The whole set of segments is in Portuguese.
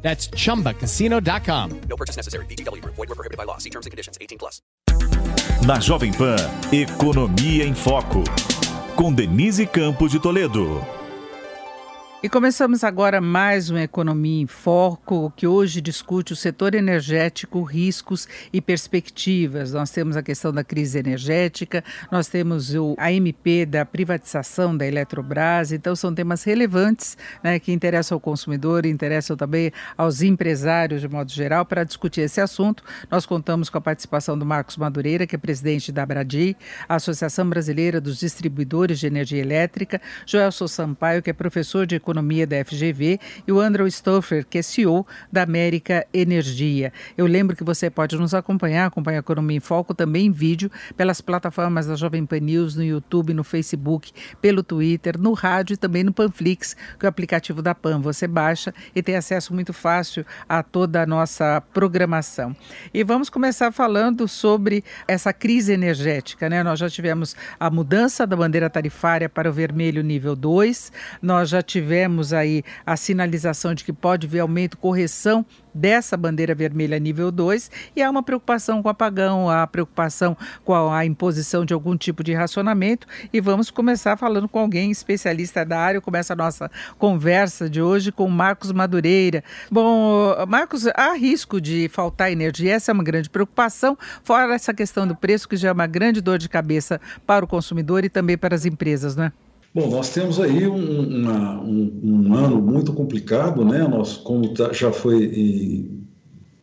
That's chumbacasino.com. No purchase necessary. BGW. Void were prohibited by law. See terms and conditions. 18 plus. Na Jovem Pan, Economia em Foco. Com Denise Campos de Toledo. E começamos agora mais uma Economia em Foco, que hoje discute o setor energético, riscos e perspectivas. Nós temos a questão da crise energética, nós temos o, a MP da privatização da Eletrobras, então são temas relevantes né, que interessam ao consumidor e interessam também aos empresários de modo geral. Para discutir esse assunto, nós contamos com a participação do Marcos Madureira, que é presidente da Abradi, a Associação Brasileira dos Distribuidores de Energia Elétrica, Joelson Sampaio, que é professor de Economia da FGV, e o Andrew Stoffer, que é CEO da América Energia. Eu lembro que você pode nos acompanhar, acompanhar a Economia em Foco também em vídeo, pelas plataformas da Jovem Pan News, no YouTube, no Facebook, pelo Twitter, no rádio e também no Panflix, que é o aplicativo da PAN. Você baixa e tem acesso muito fácil a toda a nossa programação. E vamos começar falando sobre essa crise energética. Né? Nós já tivemos a mudança da bandeira tarifária para o vermelho nível 2, nós já tivemos tivemos aí a sinalização de que pode haver aumento, correção dessa bandeira vermelha nível 2 e há uma preocupação com o apagão, a preocupação com a, a, imposição de algum tipo de racionamento e vamos começar falando com alguém especialista da área, começa a nossa conversa de hoje com Marcos Madureira. Bom, Marcos, há risco de faltar energia, essa é uma grande preocupação, fora essa questão do preço que já é uma grande dor de cabeça para o consumidor e também para as empresas, não é? Bom, nós temos aí um, uma, um, um, ano muito complicado, né? Nós, como tá, já foi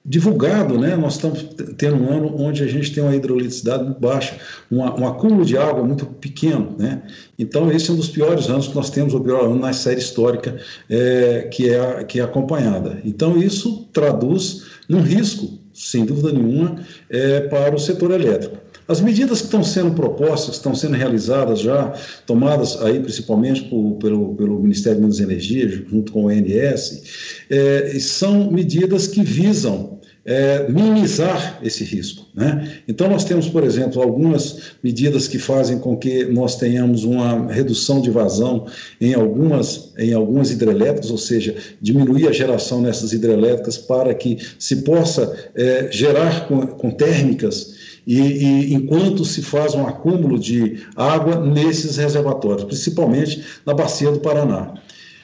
divulgado, né? Nós estamos tendo um ano onde a gente tem uma hidrolitricidade muito baixa, uma, um acúmulo de água muito pequeno, né? Então esse é um dos piores anos que nós temos, o pior ano na série histórica é, que, é, que é acompanhada. Então isso traduz num risco, sem dúvida nenhuma, é, para o setor elétrico. As medidas que estão sendo propostas, estão sendo realizadas já, tomadas aí principalmente por, pelo, pelo Ministério de Minas e Energia, junto com o ONS, é, são medidas que visam é, minimizar esse risco. Né? Então, nós temos, por exemplo, algumas medidas que fazem com que nós tenhamos uma redução de vazão em algumas, em algumas hidrelétricas, ou seja, diminuir a geração nessas hidrelétricas para que se possa é, gerar com, com térmicas e, e, enquanto se faz um acúmulo de água nesses reservatórios, principalmente na bacia do Paraná.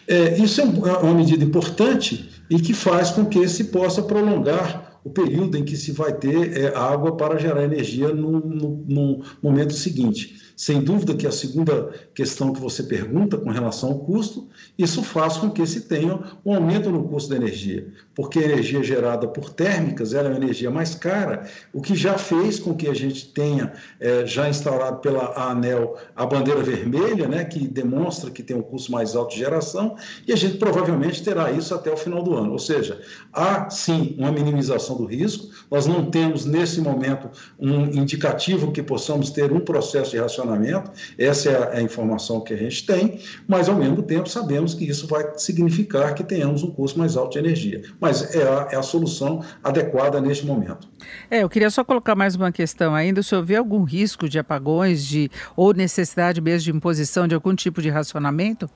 É, isso é, é uma medida importante e que faz com que se possa prolongar o período em que se vai ter é, água para gerar energia no, no, no momento seguinte. Sem dúvida que a segunda questão que você pergunta com relação ao custo, isso faz com que se tenha um aumento no custo da energia, porque a energia gerada por térmicas é uma energia mais cara, o que já fez com que a gente tenha é, já instaurado pela ANEL a bandeira vermelha, né, que demonstra que tem um custo mais alto de geração, e a gente provavelmente terá isso até o final do ano. Ou seja, há sim uma minimização do risco, nós não temos nesse momento um indicativo que possamos ter um processo de racionamento funcionamento, essa é a, informação que a gente tem, mas ao mesmo tempo sabemos que isso vai significar que tenhamos um custo mais alto de energia. Mas é a, é a solução adequada neste momento. É, eu queria só colocar mais uma questão ainda. O senhor vê algum risco de apagões de, ou necessidade mesmo de imposição de algum tipo de racionamento?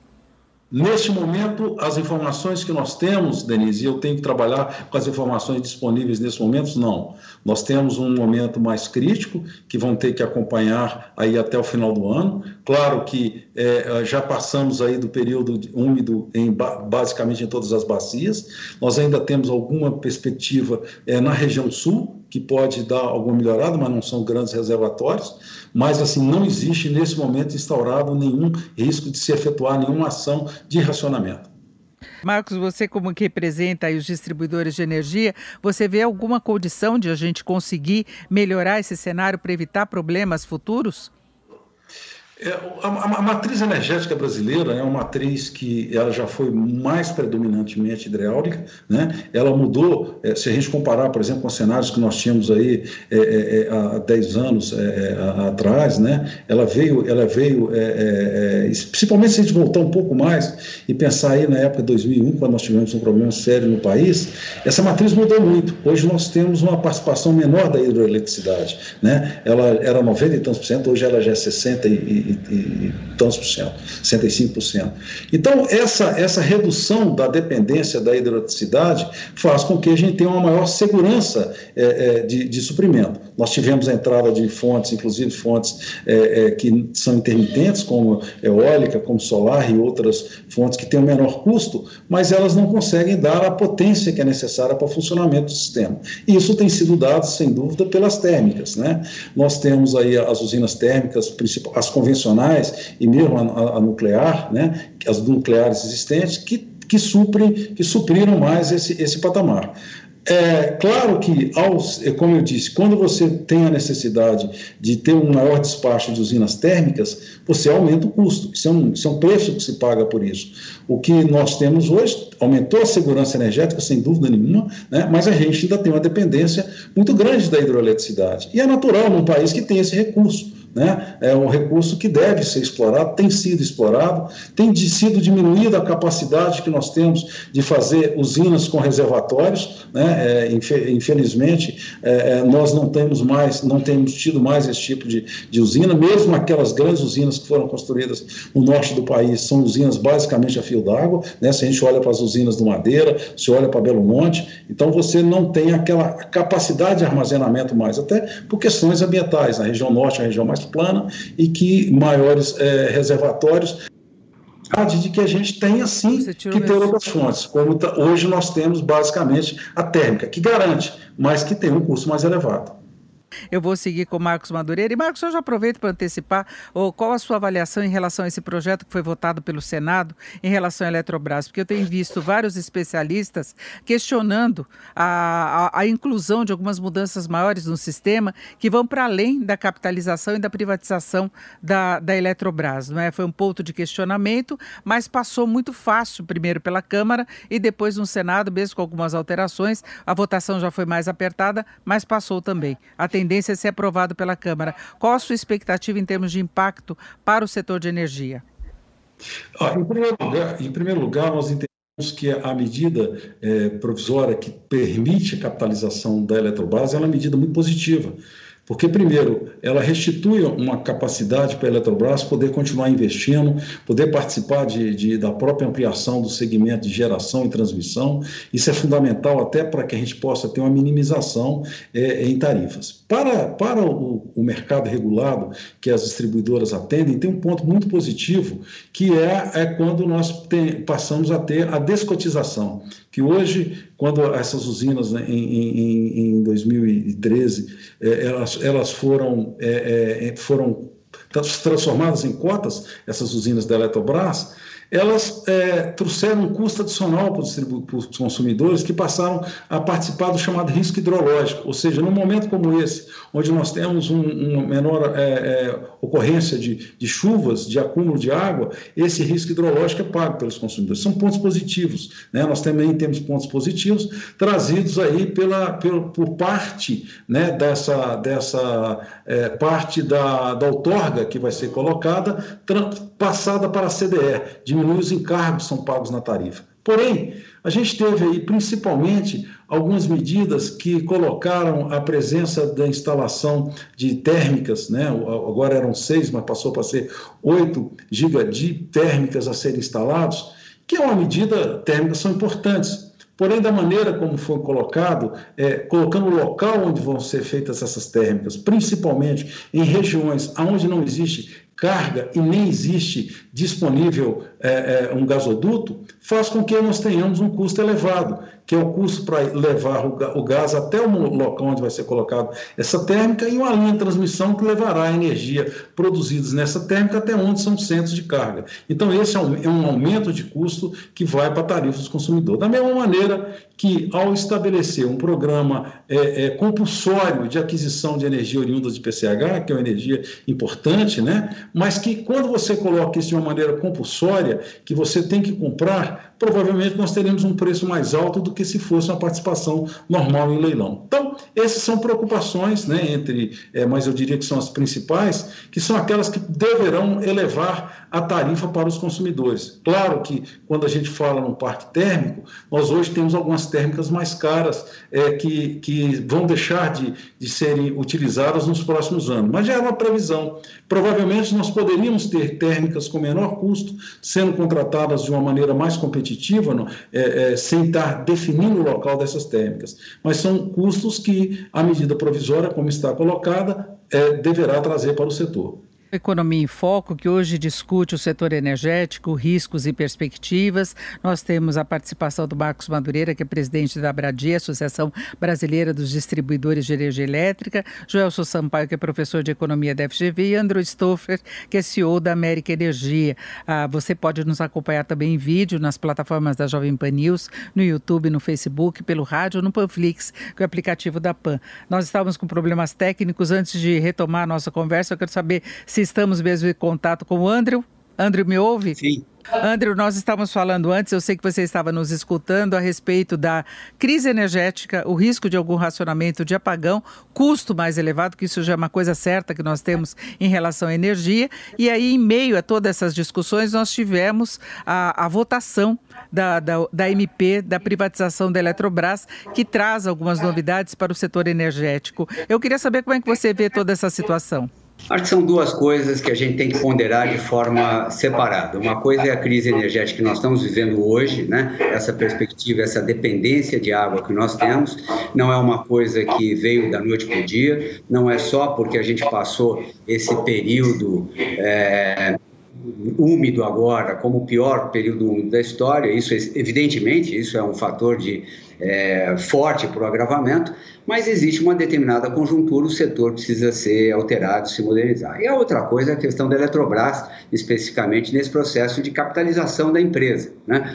Neste momento, as informações que nós temos, Denise, e eu tenho que trabalhar com as informações disponíveis nesse momento, não. Nós temos um momento mais crítico, que vão ter que acompanhar aí até o final do ano. Claro que é, já passamos aí do período úmido em, basicamente em todas as bacias. Nós ainda temos alguma perspectiva é, na região sul, que pode dar alguma melhorada, mas não são grandes reservatórios. Mas, assim, não existe nesse momento instaurado nenhum risco de se efetuar nenhuma ação de racionamento. Marcos, você como que representa os distribuidores de energia, você vê alguma condição de a gente conseguir melhorar esse cenário para evitar problemas futuros? É, a, a, matriz energética brasileira é uma matriz que ela já foi mais predominantemente hidráulica, né? ela mudou, é, se a gente comparar, por exemplo, com os cenários que nós tínhamos aí é, é, é há 10 anos é, atrás, né? ela veio, ela veio principalmente se a gente voltar um pouco mais e pensar aí na época de 2001, quando nós tivemos um problema sério no país, essa matriz mudou muito. Hoje nós temos uma participação menor da hidroeletricidade. Né? Ela era 90 e tantos por cento, hoje ela já é 60 e e, e tantos por cento, 65%. Então, essa, essa redução da dependência da hidroeletricidade faz com que a gente tenha uma maior segurança é, é, de, de suprimento. Nós tivemos a entrada de fontes, inclusive fontes é, é que são intermitentes, como eólica, como solar e outras fontes que têm um menor custo, mas elas não conseguem dar a potência que é necessária para o funcionamento do sistema. E isso tem sido dado, sem dúvida, pelas térmicas. Né? Nós temos aí as usinas térmicas, as convencionais convencionais e mesmo a, a nuclear, né, as nucleares existentes, que, que, suprem, que supriram mais esse, esse patamar. É claro que, aos, é como eu disse, quando você tem a necessidade de ter um maior despacho de usinas térmicas, você aumenta o custo. Isso é, um, isso é um preço que se paga por isso. O que nós temos hoje aumentou a segurança energética, sem dúvida nenhuma, né, mas a gente ainda tem uma dependência muito grande da hidroeletricidade. E é natural num país que tem esse recurso né? É um recurso que deve ser explorado, tem sido explorado, tem de, sido diminuída a capacidade que nós temos de fazer usinas com reservatórios, né? É, infelizmente é, é, nós não temos mais, não temos tido mais esse tipo de, de usina, mesmo aquelas grandes usinas que foram construídas no norte do país são usinas basicamente a fio d'água, né? Se a gente olha para as usinas do Madeira, se olha para Belo Monte, então você não tem aquela capacidade de armazenamento mais, até por questões ambientais, na região norte, na região mais plana e que maiores é, reservatórios de que a gente tenha sim que ter outras fontes, como hoje nós temos basicamente a térmica, que garante, mas que tem um custo mais elevado. Eu vou seguir com o Marcos Madureira. E, Marcos, eu já aproveito para antecipar oh, qual a sua avaliação em relação a esse projeto que foi votado pelo Senado em relação à Eletrobras, porque eu tenho visto vários especialistas questionando a, a, a inclusão de algumas mudanças maiores no sistema que vão para além da capitalização e da privatização da, da Eletrobras. Não é? Foi um ponto de questionamento, mas passou muito fácil, primeiro pela Câmara e depois no Senado, mesmo com algumas alterações. A votação já foi mais apertada, mas passou também. A tendência a ser aprovado pela Câmara. Qual a sua expectativa em termos de impacto para o setor de energia? Ah, em, primeiro lugar, em primeiro lugar, nós entendemos que a medida é, provisória que permite a capitalização da Eletrobras é uma medida muito positiva porque, primeiro, ela restitui uma capacidade para a Eletrobras poder continuar investindo, poder participar de, de, da própria ampliação do segmento de geração e transmissão. Isso é fundamental até para que a gente possa ter uma minimização é, em tarifas. Para, para o, o, mercado regulado, que as distribuidoras atendem, tem um ponto muito positivo, que é, é quando nós tem, passamos a ter a descotização, que hoje, quando essas usinas né, em, em, em 2013, é, elas, elas foram, é, é, foram transformadas em cotas, essas usinas da Eletrobras, elas é, trouxeram um custo adicional para os, para os, consumidores que passaram a participar do chamado risco hidrológico, ou seja, num momento como esse, onde nós temos um, uma menor é, é, ocorrência de, de, chuvas, de acúmulo de água, esse risco hidrológico é pago pelos consumidores. São pontos positivos. Né? Nós também temos pontos positivos trazidos aí pela, pela por parte né, dessa, dessa é, parte da, da outorga que vai ser colocada, passada para a CDE, diminui os encargos que são pagos na tarifa. Porém, a gente teve aí principalmente algumas medidas que colocaram a presença da instalação de térmicas, né? agora eram seis, mas passou para ser oito gigas de térmicas a serem instalados, que é uma medida, térmicas são importantes, Porém, da maneira como foi colocado, é, colocando o local onde vão ser feitas essas térmicas, principalmente em regiões onde não existe carga e nem existe disponível é, é, um gasoduto, faz com que nós tenhamos um custo elevado, que é o custo para levar o gás até o local onde vai ser colocado essa térmica, e uma linha de transmissão que levará a energia produzida nessa térmica até onde são centros de carga. Então, esse é um, é um aumento de custo que vai para a tarifa dos consumidores. Da mesma maneira que, ao estabelecer um programa é, é, compulsório de aquisição de energia oriunda de PCH, que é uma energia importante, né? mas que, quando você coloca isso de uma maneira compulsória, que você tem que comprar, provavelmente nós teremos um preço mais alto do que se fosse uma participação normal em leilão. Então, essas são preocupações, né, entre, é, mas eu diria que são as principais, que são aquelas que deverão elevar a tarifa para os consumidores. Claro que quando a gente fala no parque térmico, nós hoje temos algumas térmicas mais caras é, que, que vão deixar de, de serem utilizadas nos próximos anos, mas já é uma previsão. Provavelmente nós poderíamos ter térmicas com menor custo, sendo contratadas de uma maneira mais competitiva, não, é, é, sem estar definindo o local dessas térmicas. Mas são custos que a medida provisória, como está colocada, é, deverá trazer para o setor. Economia em Foco, que hoje discute o setor energético, riscos e perspectivas. Nós temos a participação do Marcos Madureira, que é presidente da Abradia, Associação Brasileira dos Distribuidores de Energia Elétrica, Joelson Sampaio, que é professor de Economia da FGV, e Andrew Stoffer, que é CEO da América Energia. Ah, você pode nos acompanhar também em vídeo nas plataformas da Jovem Pan News, no YouTube, no Facebook, pelo rádio, no Panflix, que é o aplicativo da Pan. Nós estávamos com problemas técnicos. Antes de retomar a nossa conversa, eu quero saber se estamos mesmo em contato com o Andrew. Andrew, me ouve? Sim. Andrew, nós estávamos falando antes, eu sei que você estava nos escutando a respeito da crise energética, o risco de algum racionamento de apagão, custo mais elevado, que isso já é uma coisa certa que nós temos em relação à energia. E aí, em meio a todas essas discussões, nós tivemos a, a votação da, da, da MP, da privatização da Eletrobras, que traz algumas novidades para o setor energético. Eu queria saber como é que você vê toda essa situação. Acho que são duas coisas que a gente tem que ponderar de forma separada. Uma coisa é a crise energética que nós estamos vivendo hoje, né? essa perspectiva, essa dependência de água que nós temos. Não é uma coisa que veio da noite para o dia, não é só porque a gente passou esse período é, úmido agora como o pior período úmido da história. Isso, evidentemente, isso é um fator de é, forte para o agravamento, mas existe uma determinada conjuntura, o setor precisa ser alterado, se modernizar. E a outra coisa é a questão da Eletrobras, especificamente nesse processo de capitalização da empresa. Né?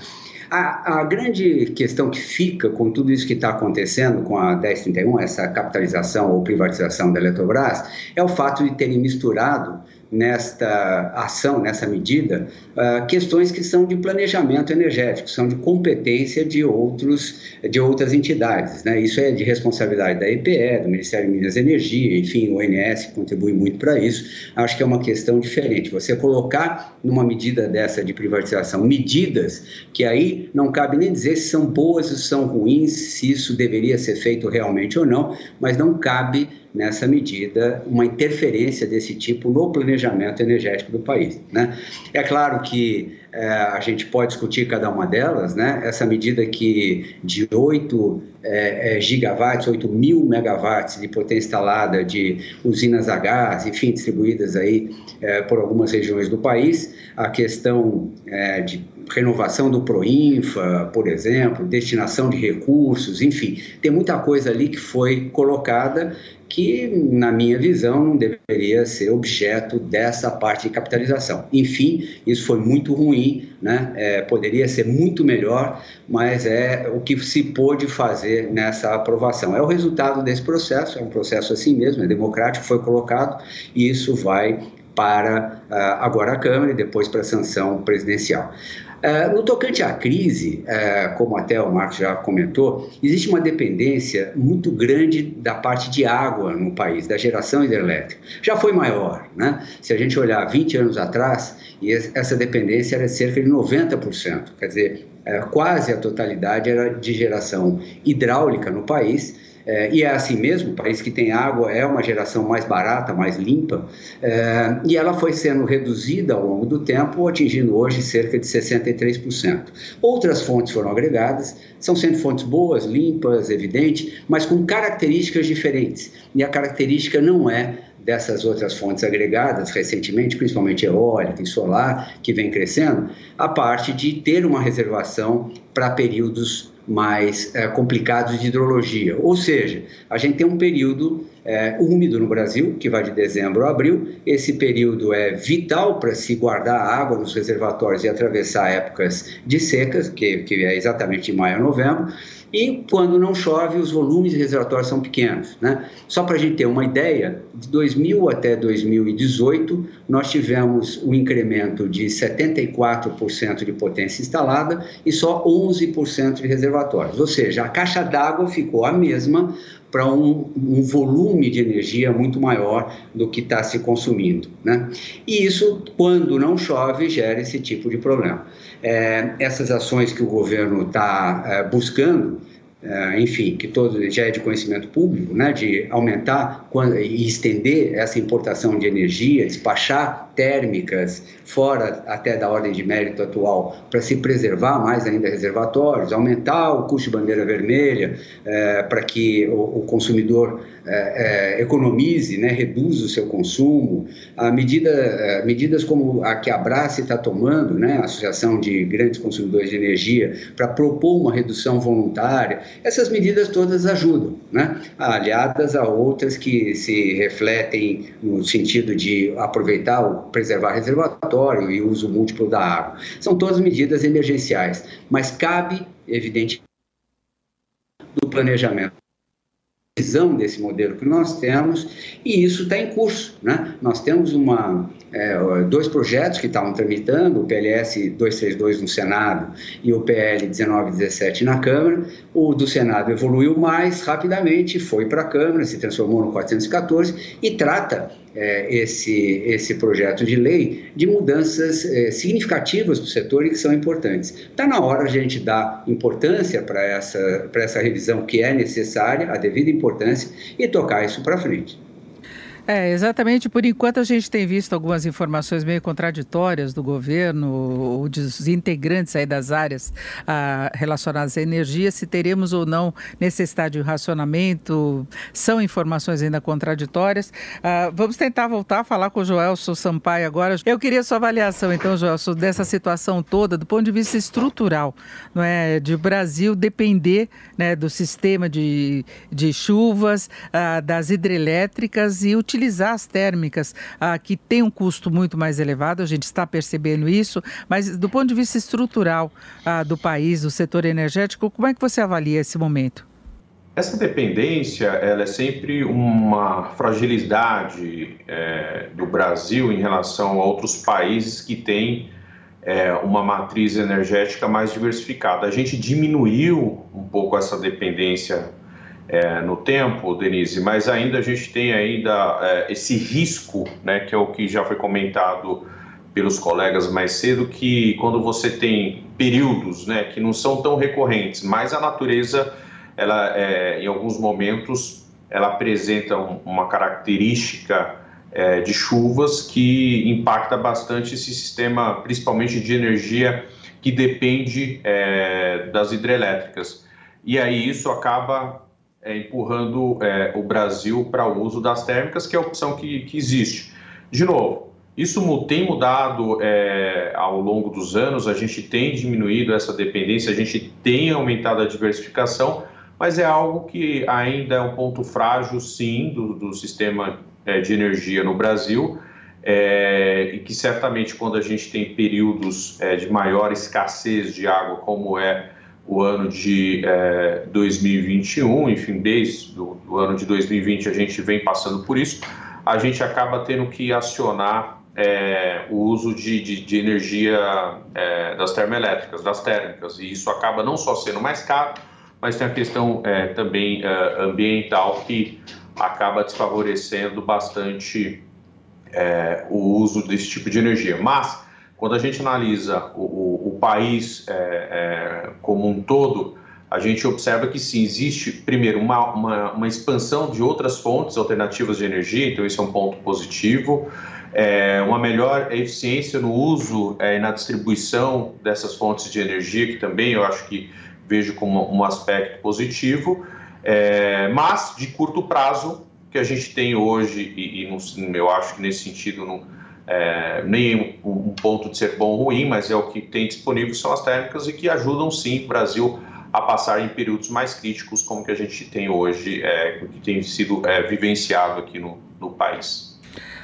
A, a, grande questão que fica com tudo isso que está acontecendo com a 1031, essa capitalização ou privatização da Eletrobras, é o fato de terem misturado nesta ação, nessa medida, uh, questões que são de planejamento energético, são de competência de, outros, de outras entidades. Né? Isso é de responsabilidade da EPE, do Ministério de Minas e Energia, enfim, o ONS contribui muito para isso. Acho que é uma questão diferente. Você colocar numa medida dessa de privatização medidas que aí não cabe nem dizer se são boas ou se são ruins, se isso deveria ser feito realmente ou não, mas não cabe nessa medida, uma interferência desse tipo no planejamento energético do país. Né? É claro que é, a gente pode discutir cada uma delas, né? essa medida que de 8 é, é, gigawatts, 8 mil megawatts de potência instalada de usinas a gás, enfim, distribuídas aí é, por algumas regiões do país, a questão é, de renovação do Proinfa, por exemplo, destinação de recursos, enfim, tem muita coisa ali que foi colocada que, na minha visão, não deveria ser objeto dessa parte de capitalização. Enfim, isso foi muito ruim, né? É, poderia ser muito melhor, mas é o que se pôde fazer nessa aprovação. É o resultado desse processo, é um processo assim mesmo, é democrático, foi colocado e isso vai para uh, agora a Câmara e depois para a sanção presidencial. Uh, no tocante à crise, uh, como até o Marcos já comentou, existe uma dependência muito grande da parte de água no país, da geração hidrelétrica. Já foi maior, né? Se a gente olhar 20 anos atrás, essa dependência era cerca de 90%, quer dizer, uh, quase a totalidade era de geração hidráulica no país é, e é assim mesmo, o país que tem água é uma geração mais barata, mais limpa, é, e ela foi sendo reduzida ao longo do tempo, atingindo hoje cerca de 63%. Outras fontes foram agregadas, são sempre fontes boas, limpas, evidente, mas com características diferentes. E a característica não é dessas outras fontes agregadas recentemente, principalmente eólica e solar, que vem crescendo, a parte de ter uma reservação para períodos mais é, complicados de hidrologia. Ou seja, a gente tem um período é, úmido no Brasil, que vai de dezembro a abril. Esse período é vital para se guardar água nos reservatórios e atravessar épocas de secas, que, que é exatamente de maio a novembro. E quando não chove, os volumes reservatórios são pequenos. Né? Só para a gente ter uma ideia, de 2000 até 2018, nós tivemos um incremento de 74% de potência instalada e só 11% de reservatórios. Ou seja, a caixa d'água ficou a mesma para um, um, volume de energia muito maior do que está se consumindo. Né? E isso, quando não chove, gera esse tipo de problema. É, essas ações que o governo está é, buscando, enfim, que todo já é de conhecimento público, né, de aumentar e estender essa importação de energia, despachar térmicas fora até da ordem de mérito atual para se preservar mais ainda reservatórios, aumentar o custo de bandeira vermelha é, para que o, o consumidor é, é, economize, né, reduza o seu consumo, a medida, medidas como a que a Abrace está tomando, né, a Associação de Grandes Consumidores de Energia, para propor uma redução voluntária, essas medidas todas ajudam, né, aliadas a outras que se refletem no sentido de aproveitar, o, preservar reservatório e uso múltiplo da água. São todas medidas emergenciais, mas cabe, evidentemente, do planejamento visão desse modelo que nós temos e isso está em curso. Né? Nós temos uma, é, dois projetos que estavam tramitando, o PLS 232 no Senado e o PL 1917 na Câmara. O do Senado evoluiu mais rapidamente, foi para a Câmara, se transformou no 414 e trata é, esse, esse projeto de lei de mudanças é, significativas para o setor e que são importantes. Está na hora a gente dar importância para essa, essa revisão que é necessária, a devida importância, e tocar isso para frente. É, exatamente. Por enquanto, a gente tem visto algumas informações meio contraditórias do governo, ou dos integrantes aí das áreas ah, relacionadas à energia, se teremos ou não necessidade de racionamento. São informações ainda contraditórias. Ah, vamos tentar voltar a falar com o Joelson Sampaio agora. Eu queria sua avaliação, então, Joelson, dessa situação toda, do ponto de vista estrutural, não é? De o Brasil depender né, do sistema de, de chuvas, ah, das hidrelétricas e utilizar utilizar as térmicas, ah, que tem um custo muito mais elevado, a gente está percebendo isso, mas do ponto de vista estrutural ah, do país, do setor energético, como é que você avalia esse momento? Essa dependência ela é sempre uma fragilidade é, do Brasil em relação a outros países que têm é, uma matriz energética mais diversificada. A gente diminuiu um pouco essa dependência é, no tempo, Denise, mas ainda a gente tem ainda é, esse risco, né, que é o que já foi comentado pelos colegas mais cedo, que quando você tem períodos, né, que não são tão recorrentes, mas a natureza, ela, é, em alguns momentos, ela apresenta um, uma característica é, de chuvas que impacta bastante esse sistema, principalmente de energia que depende é, das hidrelétricas. E aí isso acaba é, empurrando é, o Brasil para o uso das térmicas, que é a opção que, que existe. De novo, isso tem mudado é, ao longo dos anos, a gente tem diminuído essa dependência, a gente tem aumentado a diversificação, mas é algo que ainda é um ponto frágil, sim, do, do sistema é, de energia no Brasil. É, e que certamente quando a gente tem períodos é, de maior escassez de água, como é o ano de é, 2021, enfim, desde o ano de 2020 a gente vem passando por isso, a gente acaba tendo que acionar é, o uso de, de, de energia é, das termoelétricas, das térmicas, e isso acaba não só sendo mais caro, mas tem a questão é, também é, ambiental que acaba desfavorecendo bastante é, o uso desse tipo de energia. Mas quando a gente analisa o, o país é, é, como um todo, a gente observa que sim, existe, primeiro, uma, uma, uma, expansão de outras fontes alternativas de energia, então isso é um ponto positivo, é, uma melhor eficiência no uso e é, na distribuição dessas fontes de energia, que também eu acho que vejo como um aspecto positivo, é, mas de curto prazo que a gente tem hoje, e, e eu acho que nesse sentido não, é, nem um, ponto de ser bom ou ruim, mas é o que tem disponível são as térmicas e que ajudam sim o Brasil a passar em períodos mais críticos como que a gente tem hoje, é, que tem sido é, vivenciado aqui no, no país.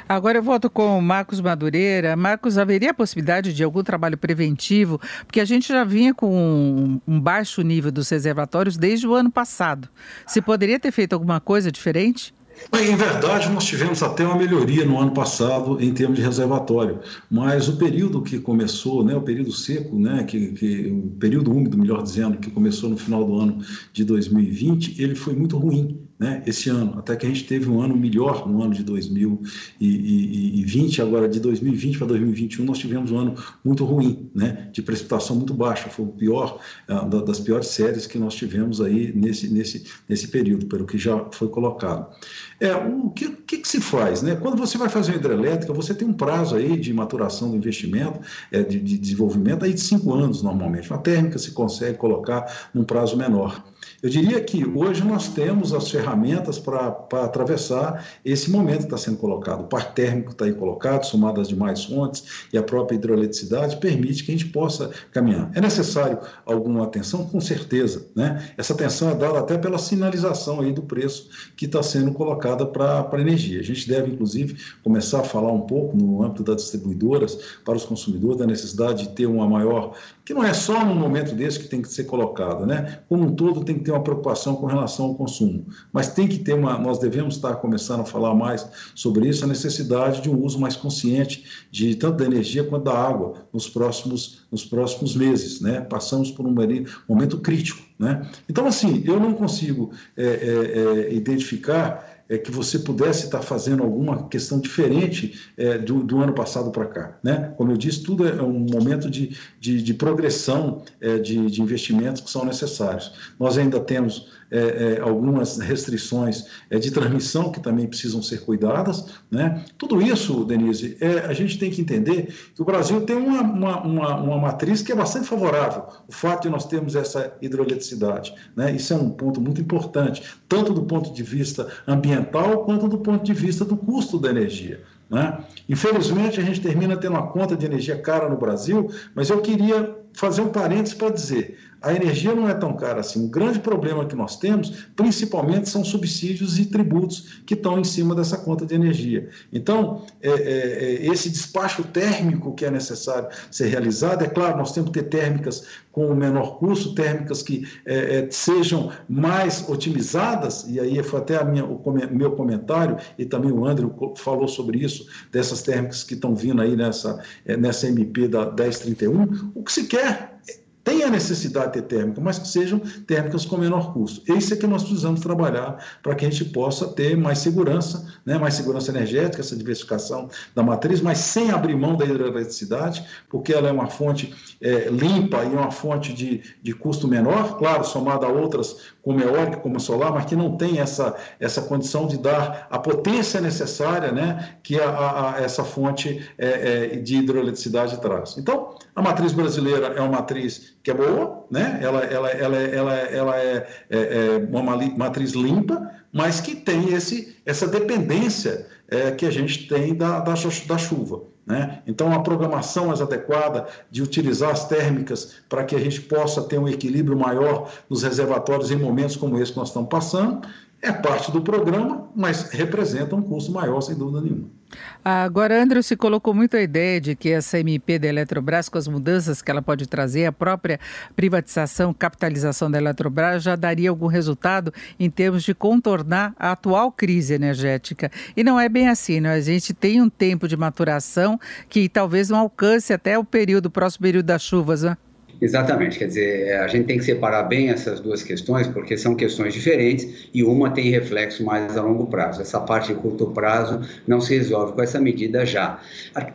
Agora eu volto com o Marcos Madureira. Marcos, haveria a possibilidade de algum trabalho preventivo? Porque a gente já vinha com um, um baixo nível dos reservatórios desde o ano passado. Se poderia ter feito alguma coisa diferente? Em verdade, nós tivemos até uma melhoria no ano passado em termos de reservatório, mas o período que começou, né, o período seco, né, que, que, o período úmido, melhor dizendo, que começou no final do ano de 2020, ele foi muito ruim né, esse ano, até que a gente teve um ano melhor no ano de 2020, agora de 2020 para 2021 nós tivemos um ano muito ruim, né, de precipitação muito baixa, foi o pior, uh, das piores séries que nós tivemos aí nesse, nesse, nesse período, pelo que já foi colocado. É, o que, que, que, se faz? Né? Quando você vai fazer uma hidrelétrica, você tem um prazo aí de maturação do investimento, é, de, de desenvolvimento aí de cinco anos normalmente. Uma térmica se consegue colocar num prazo menor. Eu diria que hoje nós temos as ferramentas para atravessar esse momento que está sendo colocado. O parque térmico está aí colocado, somado às demais fontes e a própria hidroeletricidade, permite que a gente possa caminhar. É necessário alguma atenção? Com certeza. Né? Essa atenção é dada até pela sinalização aí do preço que está sendo colocada para a energia. A gente deve, inclusive, começar a falar um pouco no âmbito das distribuidoras para os consumidores da necessidade de ter uma maior, que não é só num momento desse que tem que ser colocado, né? Como um todo tem que ter uma preocupação com relação ao consumo. Mas tem que ter uma, nós devemos estar começando a falar mais sobre isso, a necessidade de um uso mais consciente de tanto da energia quanto da água nos próximos, nos próximos meses, né? Passamos por um momento crítico, né? Então, assim, eu não consigo é, é, é, identificar é, que você pudesse estar fazendo alguma questão diferente é, do, do, ano passado para cá. Né? Como eu disse, tudo é um momento de, de, de progressão é, de, de investimentos que são necessários. Nós ainda temos é, é, algumas restrições é, de transmissão que também precisam ser cuidadas. Né? Tudo isso, Denise, é, a gente tem que entender que o Brasil tem uma, uma, uma, uma, matriz que é bastante favorável. O fato de nós termos essa hidroeletricidade. Né? Isso é um ponto muito importante, tanto do ponto de vista ambiental quanto do ponto de vista do custo da energia. Né? Infelizmente, a gente termina tendo uma conta de energia cara no Brasil, mas eu queria fazer um parênteses para dizer: a energia não é tão cara assim. O grande problema que nós temos, principalmente, são subsídios e tributos que estão em cima dessa conta de energia. Então, é, é, é, esse despacho térmico que é necessário ser realizado, é claro, nós temos que ter térmicas com menor custo, térmicas que é, é sejam mais otimizadas, e aí foi até minha, o meu comentário, e também o André falou sobre isso, dessas térmicas que estão vindo aí nessa, é, nessa MP da 1031. O que se quer tem a necessidade de ter térmica, mas que sejam térmicas com menor custo. Esse é que nós precisamos trabalhar para que a gente possa ter mais segurança, né, mais segurança energética, essa diversificação da matriz, mas sem abrir mão da hidroeletricidade, porque ela é uma fonte é, limpa e uma fonte de, de custo menor, claro, somada a outras como eólica, como solar, mas que não tem essa, essa condição de dar a potência necessária né, que a, a, a essa fonte é, é, de hidroeletricidade traz. Então, a matriz brasileira é uma matriz que é boa, né? ela, ela, ela, ela, ela é, é, é uma matriz limpa, mas que tem esse, essa dependência é, que a gente tem da, da, da chuva. Né? Então, a programação mais adequada de utilizar as térmicas para que a gente possa ter um equilíbrio maior nos reservatórios em momentos como esse que nós estamos passando, é parte do programa, mas representa um custo maior, sem dúvida nenhuma. Agora, André, se colocou muito a ideia de que essa MP da Eletrobras, com as mudanças que ela pode trazer, a própria privatização, capitalização da Eletrobras, já daria algum resultado em termos de contornar a atual crise energética. E não é bem assim, né? A gente tem um tempo de maturação que talvez não alcance até o período, o próximo período das chuvas, né? Exatamente, quer dizer, a gente tem que separar bem essas duas questões, porque são questões diferentes e uma tem reflexo mais a longo prazo. Essa parte de curto prazo não se resolve com essa medida já.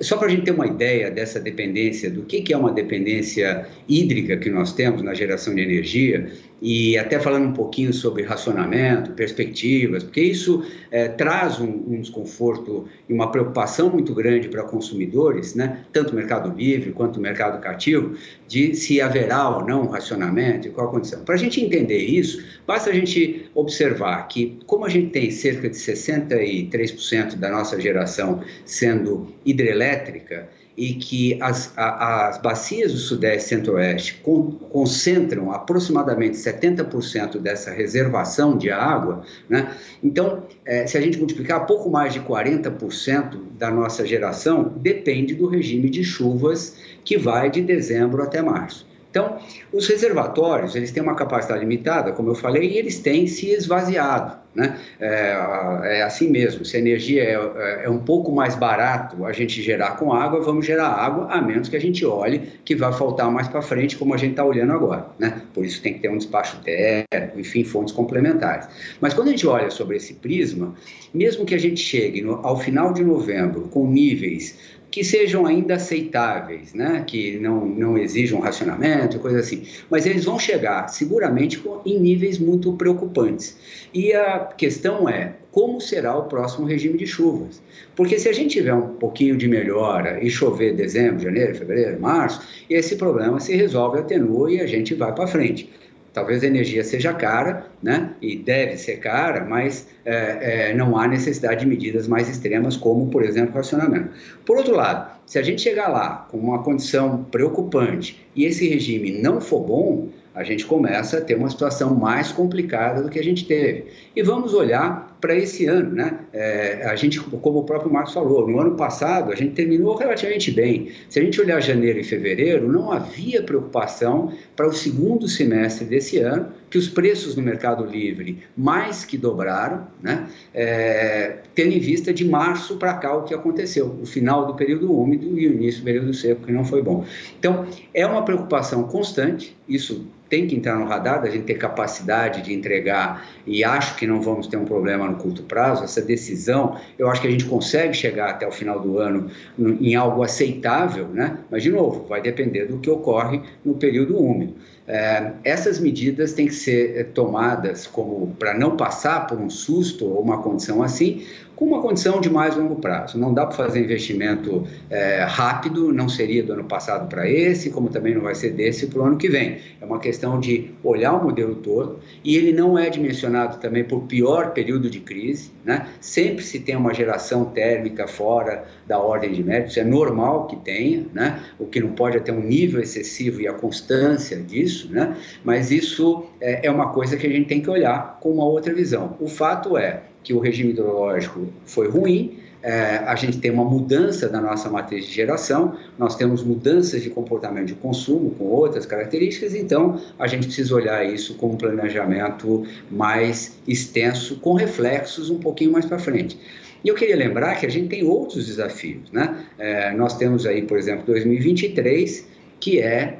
Só para a gente ter uma ideia dessa dependência, do que, é uma dependência hídrica que nós temos na geração de energia, e até falando um pouquinho sobre racionamento, perspectivas, porque isso é, traz um, um, desconforto e uma preocupação muito grande para consumidores, né? tanto o mercado livre quanto o mercado cativo, de se haverá ou não um racionamento e qual a condição. Para a gente entender isso, basta a gente observar que, como a gente tem cerca de 63% da nossa geração sendo hidrelétrica, e que as, a, as bacias do Sudeste e Centro-Oeste con, concentram aproximadamente 70% dessa reservação de água, né? então, é, se a gente multiplicar, pouco mais de 40% da nossa geração depende do regime de chuvas que vai de dezembro até março. Então, os reservatórios, eles têm uma capacidade limitada, como eu falei, e eles têm se esvaziado. Né? É, é assim mesmo, se a energia é, é, é, um pouco mais barato a gente gerar com água, vamos gerar água, a menos que a gente olhe que vai faltar mais para frente, como a gente está olhando agora. Né? Por isso tem que ter um despacho térmico, enfim, fontes complementares. Mas quando a gente olha sobre esse prisma, mesmo que a gente chegue no, ao final de novembro com níveis que sejam ainda aceitáveis, né? que não, não exijam racionamento, coisa assim. Mas eles vão chegar seguramente em níveis muito preocupantes. E a questão é como será o próximo regime de chuvas. Porque se a gente tiver um pouquinho de melhora e chover dezembro, janeiro, fevereiro, março, esse problema se resolve, atenua e a gente vai para frente. Talvez a energia seja cara, né? E deve ser cara, mas é, é, não há necessidade de medidas mais extremas, como, por exemplo, racionamento. Por outro lado, se a gente chegar lá com uma condição preocupante e esse regime não for bom, a gente começa a ter uma situação mais complicada do que a gente teve. E vamos olhar para esse ano, né? É, a gente, como o próprio Marcos falou, no ano passado a gente terminou relativamente bem. Se a gente olhar janeiro e fevereiro, não havia preocupação para o segundo semestre desse ano, que os preços no mercado livre mais que dobraram, né? É, tendo em vista de março para cá o que aconteceu, o final do período úmido e o início do período seco, que não foi bom. Então, é uma preocupação constante, isso tem que entrar no radar, da gente ter capacidade de entregar, e acho que não vamos ter um problema no curto prazo, essa decisão, eu acho que a gente consegue chegar até o final do ano em algo aceitável, né? mas, de novo, vai depender do que ocorre no período úmido. É, essas medidas têm que ser é, tomadas como para não passar por um susto ou uma condição assim, com uma condição de mais longo prazo. Não dá para fazer investimento é, rápido, não seria do ano passado para esse, como também não vai ser desse para o ano que vem. É uma questão de olhar o modelo todo e ele não é dimensionado também por pior período de crise. Né? Sempre se tem uma geração térmica fora da ordem de média, isso é normal que tenha, né? o que não pode é ter um nível excessivo e a constância disso, né? mas isso é, é uma coisa que a gente tem que olhar com uma outra visão. O fato é que o regime hidrológico foi ruim, é, a gente tem uma mudança da nossa matriz de geração, nós temos mudanças de comportamento de consumo com outras características, então a gente precisa olhar isso com um planejamento mais extenso, com reflexos um pouquinho mais para frente. E eu queria lembrar que a gente tem outros desafios, né? É, nós temos aí, por exemplo, 2023, que é é,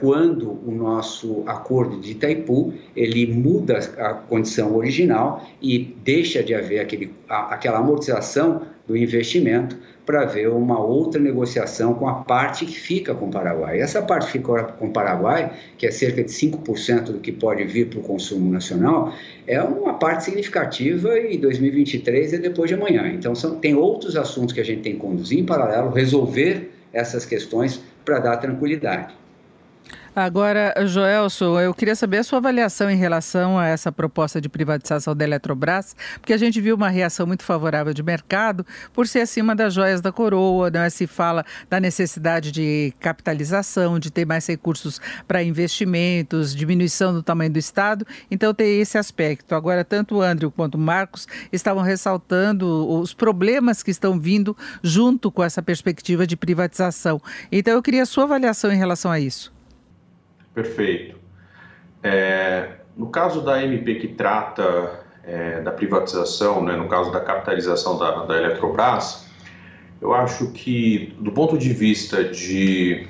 quando o nosso acordo de Itaipu ele muda a condição original e deixa de haver aquele, aquela amortização do investimento para ver uma outra negociação com a parte que fica com o Paraguai. Essa parte que fica com o Paraguai, que é cerca de 5% do que pode vir para o consumo nacional, é uma parte significativa e 2023 é depois de amanhã. Então, são, tem outros assuntos que a gente tem que conduzir em paralelo, resolver essas questões para dar tranquilidade. Agora, Joelson, eu queria saber a sua avaliação em relação a essa proposta de privatização da Eletrobras, porque a gente viu uma reação muito favorável de mercado por ser acima das joias da coroa, né? se fala da necessidade de capitalização, de ter mais recursos para investimentos, diminuição do tamanho do Estado, então tem esse aspecto. Agora, tanto o André quanto o Marcos estavam ressaltando os problemas que estão vindo junto com essa perspectiva de privatização. Então, eu queria a sua avaliação em relação a isso. Perfeito. É, no caso da MP que trata é, da privatização, né, no caso da capitalização da, da Eletrobras, eu acho que, do ponto de vista de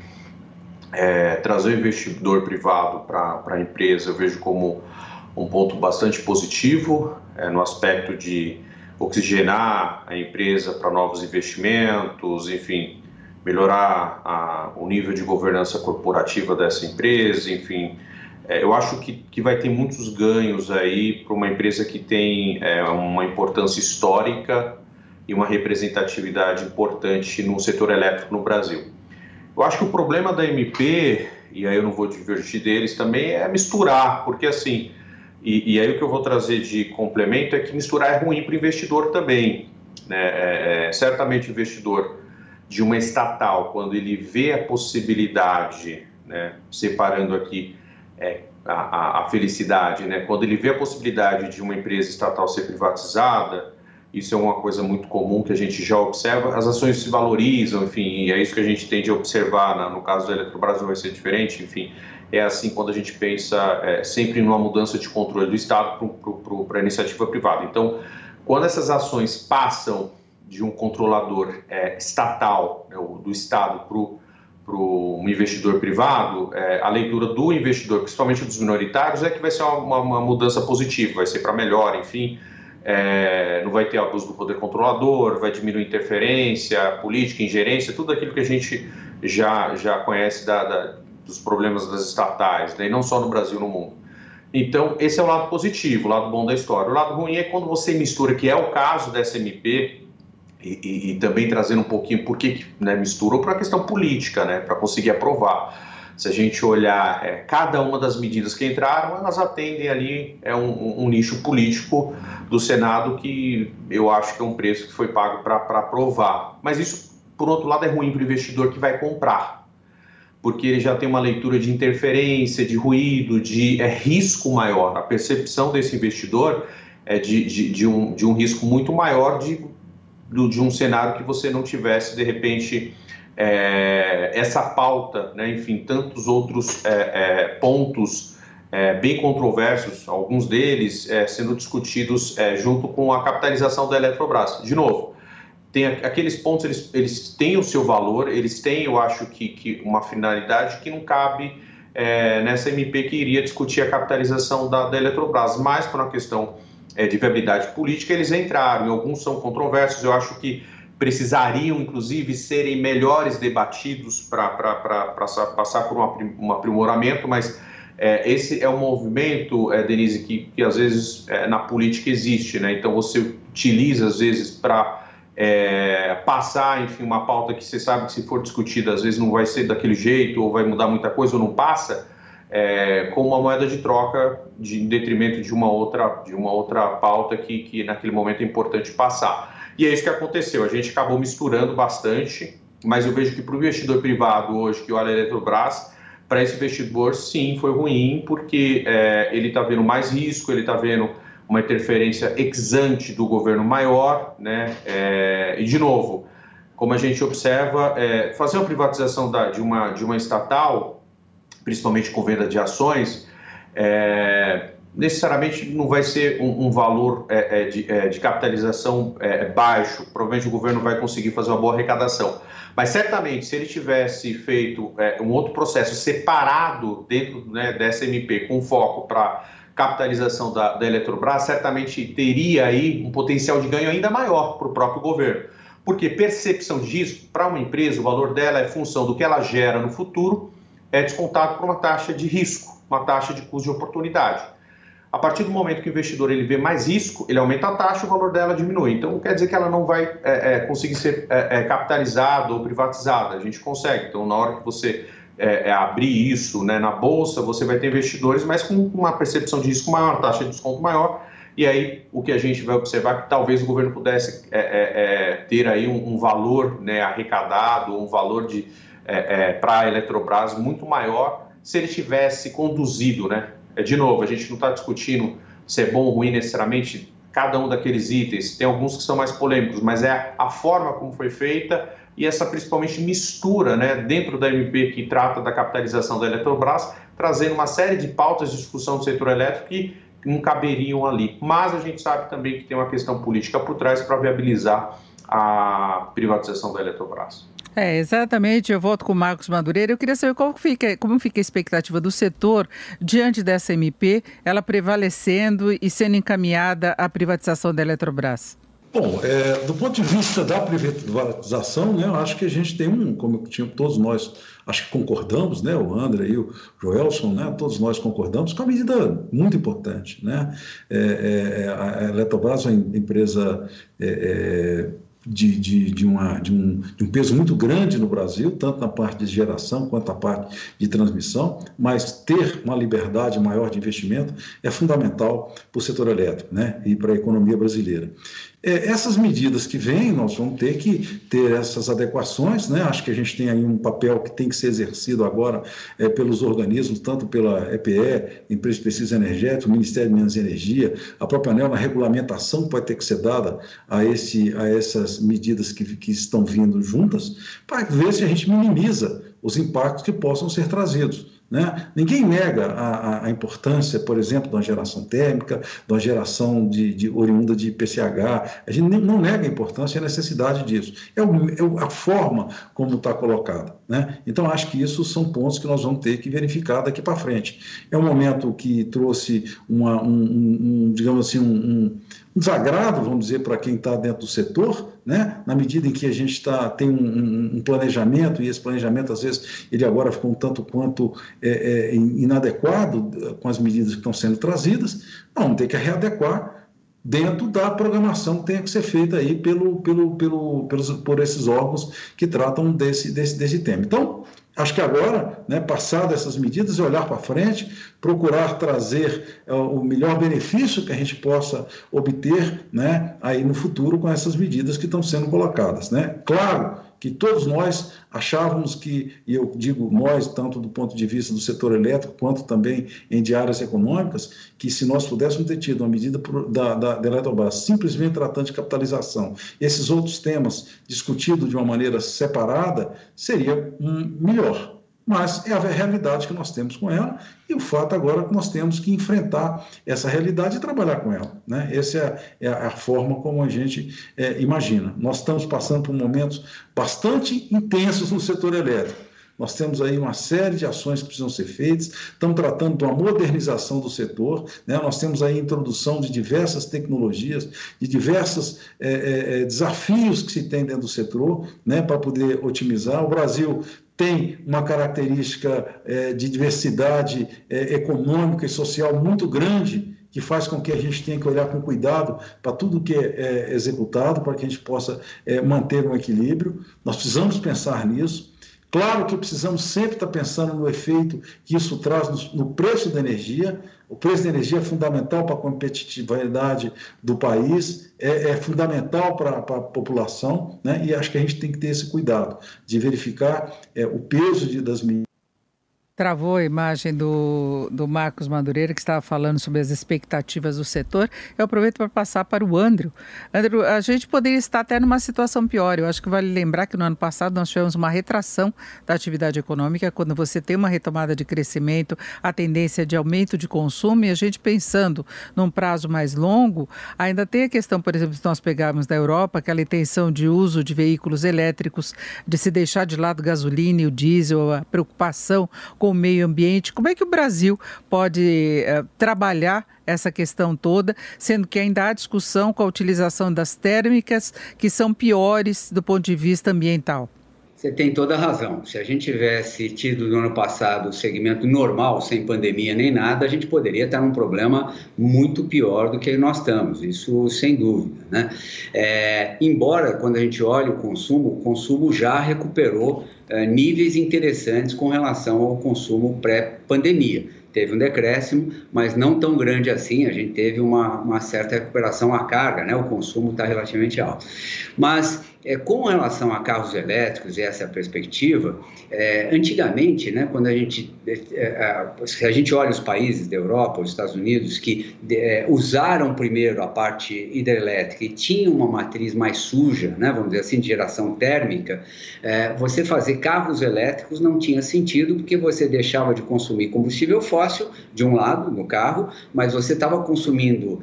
é, trazer o investidor privado para a empresa, eu vejo como um ponto bastante positivo é, no aspecto de oxigenar a empresa para novos investimentos, enfim, melhorar a, o nível de governança corporativa dessa empresa, enfim, é, eu acho que, que vai ter muitos ganhos aí para uma empresa que tem é, uma importância histórica e uma representatividade importante no setor elétrico no Brasil. Eu acho que o problema da MP, e aí eu não vou divergir deles também, é misturar, porque assim, e, e aí o que eu vou trazer de complemento é que misturar é ruim para o investidor também. Né? É, é, certamente o investidor de uma estatal, quando ele vê a possibilidade, né, separando aqui é, a, a, felicidade, né, quando ele vê a possibilidade de uma empresa estatal ser privatizada, isso é uma coisa muito comum que a gente já observa, as ações se valorizam, enfim, e é isso que a gente tende a observar, na, no caso da Eletrobras não vai ser diferente, enfim, é assim quando a gente pensa é, sempre numa mudança de controle do Estado para a iniciativa privada. Então, quando essas ações passam de um controlador é, estatal, né, do Estado, para um investidor privado, é, a leitura do investidor, principalmente dos minoritários, é que vai ser uma, uma mudança positiva, vai ser para melhor, enfim, é, não vai ter abuso do poder controlador, vai diminuir interferência política, ingerência, tudo aquilo que a gente já, já conhece da, da, dos problemas das estatais, né, e não só no Brasil, no mundo. Então, esse é o lado positivo, o lado bom da história. O lado ruim é quando você mistura, que é o caso dessa MP, e, e, e também trazendo um pouquinho por que né, misturou para a questão política, né, para conseguir aprovar. Se a gente olhar é, cada uma das medidas que entraram, elas atendem ali é um, um, nicho político do Senado que eu acho que é um preço que foi pago para aprovar. Mas isso, por outro lado, é ruim para o investidor que vai comprar, porque ele já tem uma leitura de interferência, de ruído, de é, risco maior. A percepção desse investidor é de, de, de, um, de um risco muito maior de do, de um cenário que você não tivesse, de repente, é, essa pauta, né, enfim, tantos outros é, é, pontos é, bem controversos, alguns deles é, sendo discutidos é, junto com a capitalização da Eletrobras. De novo, tem aqueles pontos, eles, eles têm o seu valor, eles têm, eu acho que, que uma finalidade que não cabe nessa MP que iria discutir a capitalização da, da Eletrobras, mais por uma questão é, de viabilidade política, eles entraram, e alguns são controversos, eu acho que precisariam, inclusive, serem melhores debatidos para passar por um, aprimoramento, mas é, esse é um movimento, é, Denise, que, que às vezes é, na política existe, né? Então você utiliza, às vezes, para é, passar, enfim, uma pauta que você sabe que se for discutida, às vezes não vai ser daquele jeito, ou vai mudar muita coisa, ou não passa, é, com uma moeda de troca de, em detrimento de uma outra, de uma outra pauta que, que naquele momento é importante passar. E é isso que aconteceu. A gente acabou misturando bastante, mas eu vejo que para o investidor privado hoje que olha a Eletrobras, para esse investidor sim foi ruim, porque é, ele está vendo mais risco, ele está vendo uma interferência exante do governo maior, né? É, e de novo, como a gente observa, é, fazer uma privatização da, de, uma, de uma estatal principalmente com venda de ações, é, necessariamente não vai ser um, um valor é, é de, é, de, capitalização é, baixo. Provavelmente o governo vai conseguir fazer uma boa arrecadação. Mas certamente, se ele tivesse feito um outro processo separado dentro né, dessa MP, com foco para capitalização da, da Eletrobras, certamente teria aí um potencial de ganho ainda maior para o próprio governo. Porque percepção disso, para uma empresa, o valor dela é função do que ela gera no futuro é descontado por uma taxa de risco, uma taxa de custo de oportunidade. A partir do momento que o investidor ele vê mais risco, ele aumenta a taxa, o valor dela diminui. Então, quer dizer que ela não vai é, é, conseguir ser é, é capitalizada ou privatizada. A gente consegue. Então, na hora que você é, é, abrir isso né, na bolsa, você vai ter investidores, mas com uma percepção de risco maior, taxa de desconto maior. E aí, o que a gente vai observar que talvez o governo pudesse ter aí um, um valor né, arrecadado, um valor de, é, é, para a Eletrobras muito maior se ele tivesse conduzido, né? É, de novo, a gente não está discutindo se é bom ou ruim necessariamente cada um daqueles itens, tem alguns que são mais polêmicos, mas é a forma como foi feita e essa principalmente mistura né, dentro da MP que trata da capitalização da Eletrobras, trazendo uma série de pautas de discussão do setor elétrico que não caberiam ali. Mas a gente sabe também que tem uma questão política por trás para viabilizar a privatização da Eletrobras. É, exatamente. Eu volto com o Marcos Madureira. Eu queria saber fica, como fica a expectativa do setor diante dessa MP, ela prevalecendo e sendo encaminhada à privatização da Eletrobras. Bom, é, do ponto de vista da privatização, né, eu acho que a gente tem um, como todos nós acho que concordamos, né, o André e o Joelson, né, todos nós concordamos com uma medida muito importante. Né? É, é, a Eletrobras é uma empresa é, é de, de, de, uma, de, um, de um peso muito grande no Brasil, tanto na parte de geração quanto na parte de transmissão, mas ter uma liberdade maior de investimento é fundamental para o setor elétrico né, e para a economia brasileira. É, essas medidas que vêm, nós vamos ter que ter essas adequações, né? Acho que a gente tem aí um papel que tem que ser exercido agora é, pelos organismos, tanto pela EPE, Empresa de Pesquisa Energética, o Ministério de Minas e Energia, a própria ANEL, na regulamentação que vai ter que ser dada a, esse, a essas medidas que, que estão vindo juntas, para ver se a gente minimiza os impactos que possam ser trazidos. Né? Ninguém nega a, a, importância, por exemplo, da geração térmica, da geração de, de oriunda de PCH. A gente não nega a importância e a necessidade disso. É, o, é a forma como está colocada. Né? Então, acho que isso são pontos que nós vamos ter que verificar daqui para frente. É um momento que trouxe uma, um, um, digamos assim, um, um desagrado, vamos dizer, para quem está dentro do setor, né? na medida em que a gente tá, tem um, um, planejamento, e esse planejamento, às vezes, ele agora ficou um tanto quanto é, é, inadequado com as medidas que estão sendo trazidas, vamos ter que readequar dentro da programação que tenha que ser feita aí pelo, pelo, pelo, pelos, por esses órgãos que tratam desse, desse, desse tema. Então, Acho que agora, né, passar essas medidas e olhar para frente, procurar trazer uh, o melhor benefício que a gente possa obter né, aí no futuro com essas medidas que estão sendo colocadas. Né? Claro que todos nós achávamos que, e eu digo nós, tanto do ponto de vista do setor elétrico, quanto também em áreas econômicas, que se nós pudéssemos ter tido uma medida da, da, da Eletrobras simplesmente tratando de capitalização, esses outros temas discutidos de uma maneira separada, seria um, melhor mas é a realidade que nós temos com ela e o fato agora é que nós temos que enfrentar essa realidade e trabalhar com ela. Né? Essa é, é a forma como a gente é, imagina. Nós estamos passando por momentos bastante intensos no setor elétrico. Nós temos aí uma série de ações que precisam ser feitas, estamos tratando de uma modernização do setor, né? nós temos aí a introdução de diversas tecnologias, de diversos é, é, é, desafios que se tem dentro do setor, né? para poder otimizar. O Brasil tem uma característica é, de diversidade é, econômica e social muito grande, que faz com que a gente tenha que olhar com cuidado para tudo que é, é executado, para que a gente possa é, manter um equilíbrio. Nós precisamos pensar nisso. Claro que precisamos sempre estar pensando no efeito que isso traz no, no preço da energia. O preço da energia é fundamental para a competitividade do país, é, é fundamental para, a população, né? e acho que a gente tem que ter esse cuidado de verificar é, o peso de, das medidas travou a imagem do, do Marcos Madureira, que estava falando sobre as expectativas do setor. Eu aproveito para passar para o Andrew. Andrew, a gente poderia estar até numa situação pior. Eu acho que vale lembrar que no ano passado nós tivemos uma retração da atividade econômica. Quando você tem uma retomada de crescimento, a tendência de aumento de consumo, e a gente pensando num prazo mais longo, ainda tem a questão, por exemplo, se nós pegarmos da Europa, aquela intenção de uso de veículos elétricos, de se deixar de lado gasolina e o diesel, a preocupação com o meio ambiente. Como é que o Brasil pode uh, trabalhar essa questão toda, sendo que ainda há discussão com a utilização das térmicas, que são piores do ponto de vista ambiental? Você tem toda a razão. Se a gente tivesse tido no ano passado o segmento normal, sem pandemia nem nada, a gente poderia estar num problema muito pior do que nós estamos, isso sem dúvida. Né? É, embora, quando a gente olha o consumo, o consumo já recuperou níveis interessantes com relação ao consumo pré-pandemia teve um decréscimo, mas não tão grande assim. A gente teve uma, uma certa recuperação à carga, né? O consumo está relativamente alto. Mas é, com relação a carros elétricos e essa perspectiva, é, antigamente, né, quando a gente, é, é se a gente olha os países da Europa, os Estados Unidos, que é, usaram primeiro a parte hidrelétrica e tinham uma matriz mais suja, né, vamos dizer assim, de geração térmica, é, você fazer carros elétricos não tinha sentido porque você deixava de consumir combustível fóssil, de um lado, no carro, mas você estava consumindo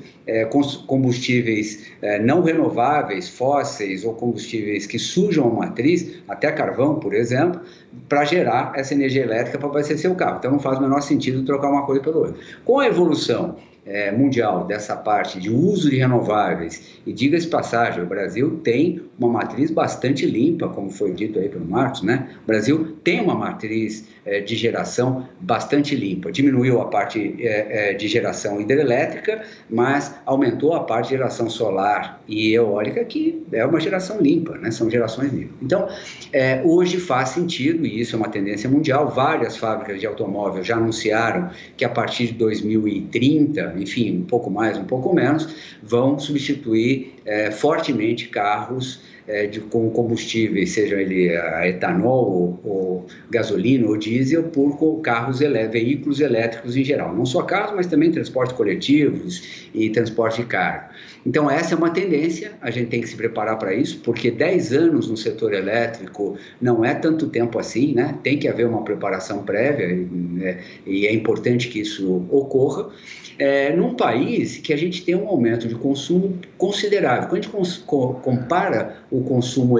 combustíveis não renováveis, fósseis ou combustíveis que sujam a matriz, até carvão, por exemplo, para gerar essa energia elétrica para abastecer o carro. Então não faz o menor sentido trocar uma coisa pela outra. Com a evolução é, mundial dessa parte de uso de renováveis, e diga-se passagem, o Brasil tem uma matriz bastante limpa, como foi dito aí pelo Marcos, né? O Brasil tem uma matriz é, de geração bastante limpa. Diminuiu a parte é, é, de geração hidrelétrica, mas aumentou a parte de geração solar e eólica, que é uma geração limpa, né? São gerações limpas. Então, é, hoje faz sentido, e isso é uma tendência mundial, várias fábricas de automóvel já anunciaram que a partir de 2030, enfim, um pouco mais, um pouco menos, vão substituir é, fortemente carros de, com combustíveis, seja ele a etanol, ou, ou, gasolina ou diesel, por carros, ele, veículos elétricos em geral. Não só carros, mas também transporte coletivos e transporte de carga. Então, essa é uma tendência, a gente tem que se preparar para isso, porque 10 anos no setor elétrico não é tanto tempo assim, né? Tem que haver uma preparação prévia né? e é importante que isso ocorra. É, num país que a gente tem um aumento de consumo considerável. Quando a gente compara o consumo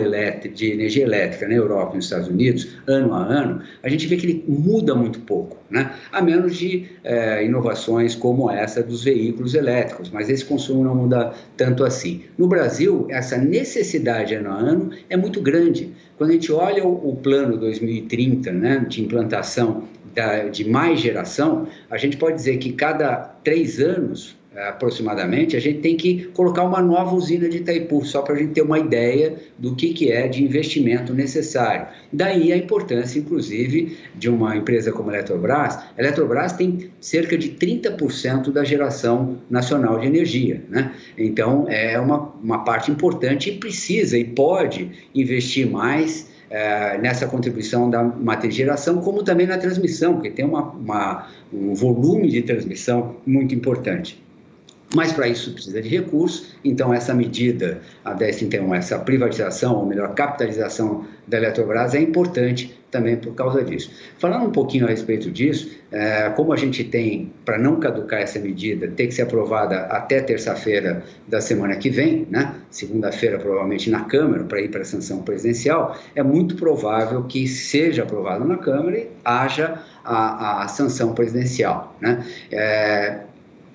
de energia elétrica na Europa e nos Estados Unidos, ano a ano, a gente vê que ele muda muito pouco, né? a menos de é, inovações como essa dos veículos elétricos, mas esse consumo não muda tanto assim. No Brasil, essa necessidade ano a ano é muito grande. Quando a gente olha o, o plano 2030 né, de implantação da, de mais geração, a gente pode dizer que cada três anos aproximadamente, a gente tem que colocar uma nova usina de Itaipu, só para a gente ter uma ideia do que, que é de investimento necessário. Daí a importância, inclusive, de uma empresa como a Eletrobras. A Eletrobras tem cerca de 30% da geração nacional de energia. Né? Então, é uma, uma parte importante e precisa e pode investir mais é, nessa contribuição da matriz geração, como também na transmissão, porque tem uma, uma, um volume de transmissão muito importante. Mas para isso precisa de recursos, então essa medida, a 1031, essa privatização, ou melhor, capitalização da Eletrobras é importante também por causa disso. Falando um pouquinho a respeito disso, é, como a gente tem, para não caducar essa medida, tem que ser aprovada até terça-feira da semana que vem, né? segunda-feira provavelmente na Câmara, para ir para a sanção presidencial, é muito provável que seja aprovada na Câmara e haja a, a sanção presidencial. Né? É,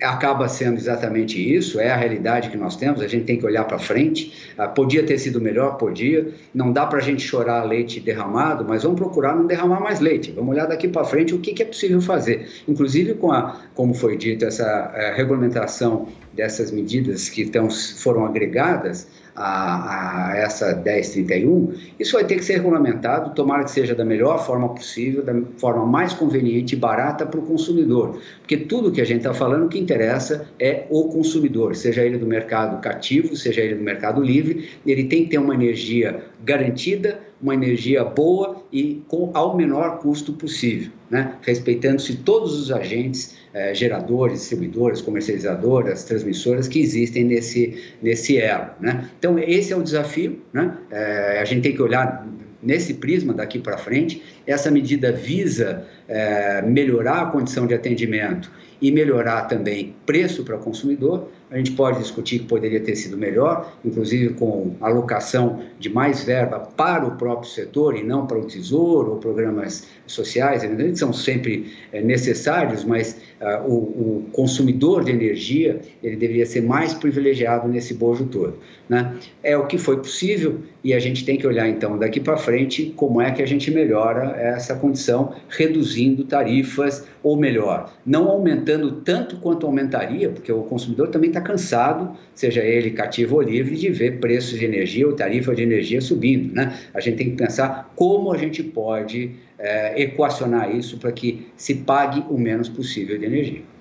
acaba sendo exatamente isso, é a realidade que nós temos, a gente tem que olhar para frente. Ah, podia ter sido melhor, podia. Não dá para a gente chorar leite derramado, mas vamos procurar não derramar mais leite. Vamos olhar daqui para frente o que, é possível fazer. Inclusive com a, como foi dito, essa eh, regulamentação dessas medidas que tão, foram agregadas, a, a, essa 1031, isso vai ter que ser regulamentado, tomara que seja da melhor forma possível, da forma mais conveniente e barata para o consumidor. Porque tudo que a gente está falando, o que interessa é o consumidor, seja ele do mercado cativo, seja ele do mercado livre, ele tem que ter uma energia garantida, uma energia boa e com ao menor custo possível, né? respeitando-se todos os agentes, eh, geradores, distribuidores, comercializadoras, transmissoras que existem nesse, nesse elo. Né? Então, esse é o desafio, né? Eh, a gente tem que olhar nesse prisma daqui para frente. Essa medida visa eh, melhorar a condição de atendimento e melhorar também preço para o consumidor. A gente pode discutir que poderia ter sido melhor, inclusive com alocação de mais verba para o próprio setor e não para o tesouro ou programas sociais, que são sempre é, necessários, mas uh, o, o, consumidor de energia ele deveria ser mais privilegiado nesse bojo todo. Né? É o que foi possível e a gente tem que olhar então daqui para frente como é que a gente melhora essa condição, reduzindo tarifas ou melhor, não aumentando tanto quanto aumentaria, porque o consumidor também está cansado, seja ele cativo ou livre, de ver preços de energia ou tarifa de energia subindo. Né? A gente tem que pensar como a gente pode é, equacionar isso para que se pague o menos possível de energia.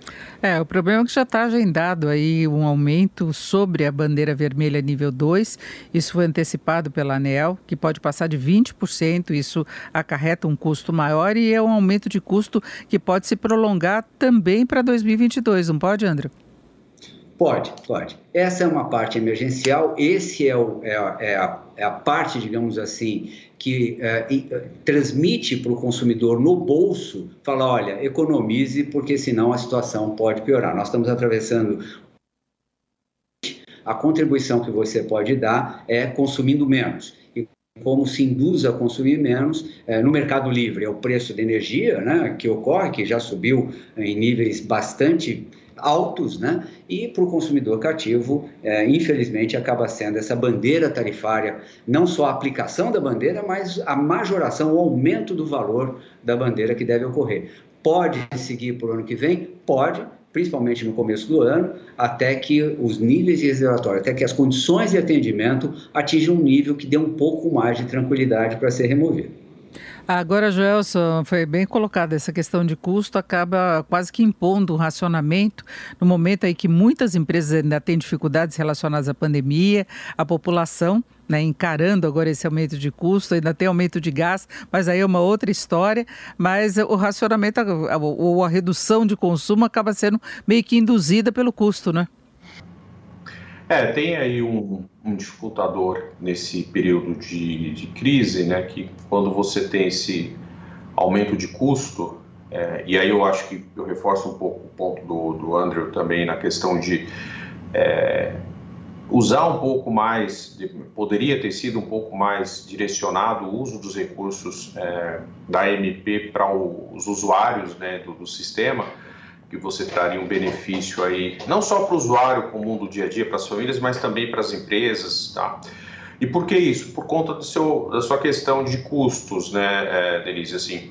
É, o problema é que já está agendado aí um aumento sobre a bandeira vermelha nível 2. Isso foi antecipado pela ANEL, que pode passar de 20%. Isso acarreta um custo maior e é um aumento de custo que pode se prolongar também para 2022, não pode, André? Pode, pode. Essa é uma parte emergencial, esse é, o, é, é, a, é a, parte, digamos assim, que é, transmite para o consumidor no bolso, fala, olha, economize, porque senão a situação pode piorar. Nós estamos atravessando a contribuição que você pode dar é consumindo menos. E como se induz a consumir menos é, no mercado livre, é o preço da energia né, que ocorre, que já subiu em níveis bastante altos, né? E para o consumidor cativo, é, infelizmente, acaba sendo essa bandeira tarifária, não só a aplicação da bandeira, mas a majoração, o aumento do valor da bandeira que deve ocorrer. Pode seguir para o ano que vem? Pode, principalmente no começo do ano, até que os níveis de reservatório, até que as condições de atendimento atinjam um nível que dê um pouco mais de tranquilidade para ser removido. Agora, Joelson, foi bem colocado, essa questão de custo acaba quase que impondo um racionamento no momento aí que muitas empresas ainda têm dificuldades relacionadas à pandemia, a população né, encarando agora esse aumento de custo, ainda tem aumento de gás, mas aí é uma outra história. Mas o racionamento ou a, redução de consumo acaba sendo meio que induzida pelo custo, né? É, tem aí um, um dificultador nesse período de, de, crise, né? Que quando você tem esse aumento de custo, é, e aí eu acho que eu reforço um pouco o ponto do, do Andrew também na questão de é, usar um pouco mais, de, poderia ter sido um pouco mais direcionado o uso dos recursos é, da MP para os usuários né, do, do sistema que você traria um benefício aí, não só para o usuário comum do dia a dia, para as famílias, mas também para as empresas, tá? E por que isso? Por conta do seu, da sua questão de custos, né, é, Denise? Assim,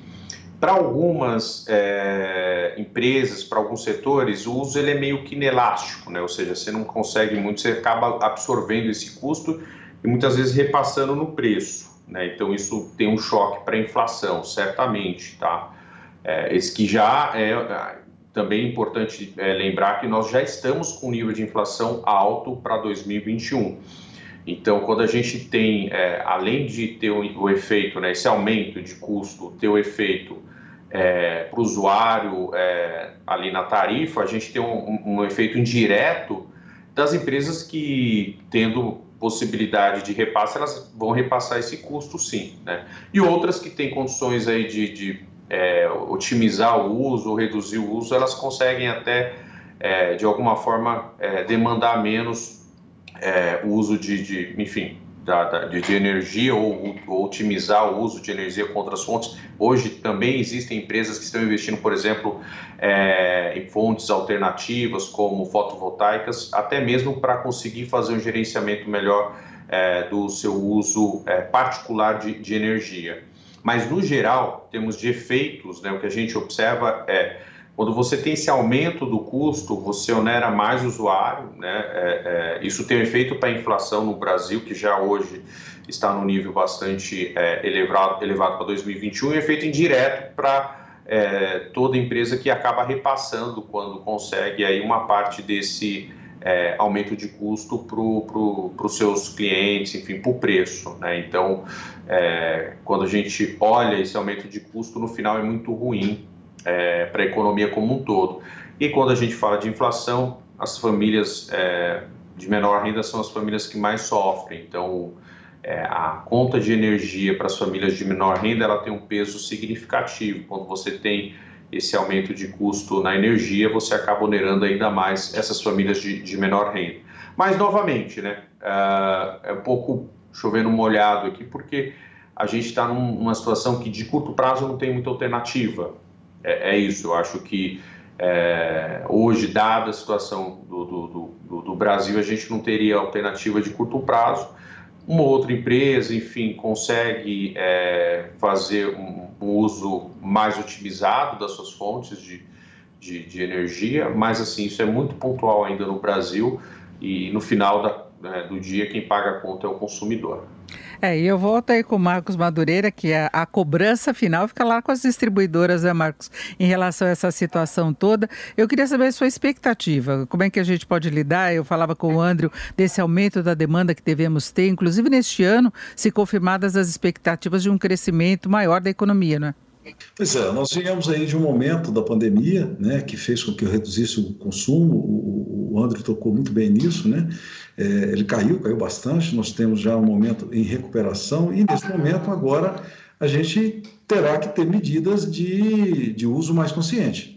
para algumas é, empresas, para alguns setores, o uso ele é meio que inelástico, né? Ou seja, você não consegue muito, você acaba absorvendo esse custo e muitas vezes repassando no preço, né? Então isso tem um choque para a inflação, certamente, tá? É, esse que já é também é importante é, lembrar que nós já estamos com um nível de inflação alto para 2021. Então, quando a gente tem, é, além de ter o, o, efeito, né, esse aumento de custo, ter o efeito é, para o usuário é, ali na tarifa, a gente tem um, um, efeito indireto das empresas que, tendo possibilidade de repasse, elas vão repassar esse custo sim. Né? E outras que têm condições aí de, de é, otimizar o uso, reduzir o uso, elas conseguem até, é, de alguma forma, é, demandar menos é, o uso de, de enfim, da, da, de, energia ou, ou, otimizar o uso de energia com outras fontes. Hoje também existem empresas que estão investindo, por exemplo, é, em fontes alternativas como fotovoltaicas, até mesmo para conseguir fazer um gerenciamento melhor é, do seu uso particular de, de energia. Mas, no geral, temos de efeitos, né, o que a gente observa é quando você tem esse aumento do custo, você onera mais o usuário, né? É, é, isso tem um efeito para a inflação no Brasil, que já hoje está no nível bastante é, elevado, elevado para 2021, e efeito indireto para é, toda empresa que acaba repassando quando consegue aí uma parte desse é, aumento de custo para os seus clientes, enfim, para o preço. Né? Então, é, quando a gente olha esse aumento de custo, no final é muito ruim é, para a economia como um todo. E quando a gente fala de inflação, as famílias é, de menor renda são as famílias que mais sofrem. Então, é, a conta de energia para as famílias de menor renda ela tem um peso significativo. Quando você tem esse aumento de custo na energia, você acaba onerando ainda mais essas famílias de, de menor renda. Mas, novamente, né, uh, é um pouco chovendo molhado aqui, porque a gente está numa situação que de curto prazo não tem muita alternativa. É, é isso, eu acho que é, hoje, dada a situação do, do, do, do Brasil, a gente não teria alternativa de curto prazo uma outra empresa, enfim, consegue é, fazer um, um, uso mais otimizado das suas fontes de, de, de, energia, mas assim, isso é muito pontual ainda no Brasil e no final da, né, do dia quem paga a conta é o consumidor. É, e eu volto aí com o Marcos Madureira, que a, a, cobrança final fica lá com as distribuidoras, né, Marcos, em relação a essa situação toda. Eu queria saber a sua expectativa, como é que a gente pode lidar? Eu falava com o Andrew desse aumento da demanda que devemos ter, inclusive neste ano, se confirmadas as expectativas de um crescimento maior da economia, não é? Pois é, nós viemos aí de um momento da pandemia, né, que fez com que eu reduzisse o consumo, o, o André tocou muito bem nisso, né, é, ele caiu, caiu bastante, nós temos já um momento em recuperação e nesse momento agora a gente terá que ter medidas de, de uso mais consciente.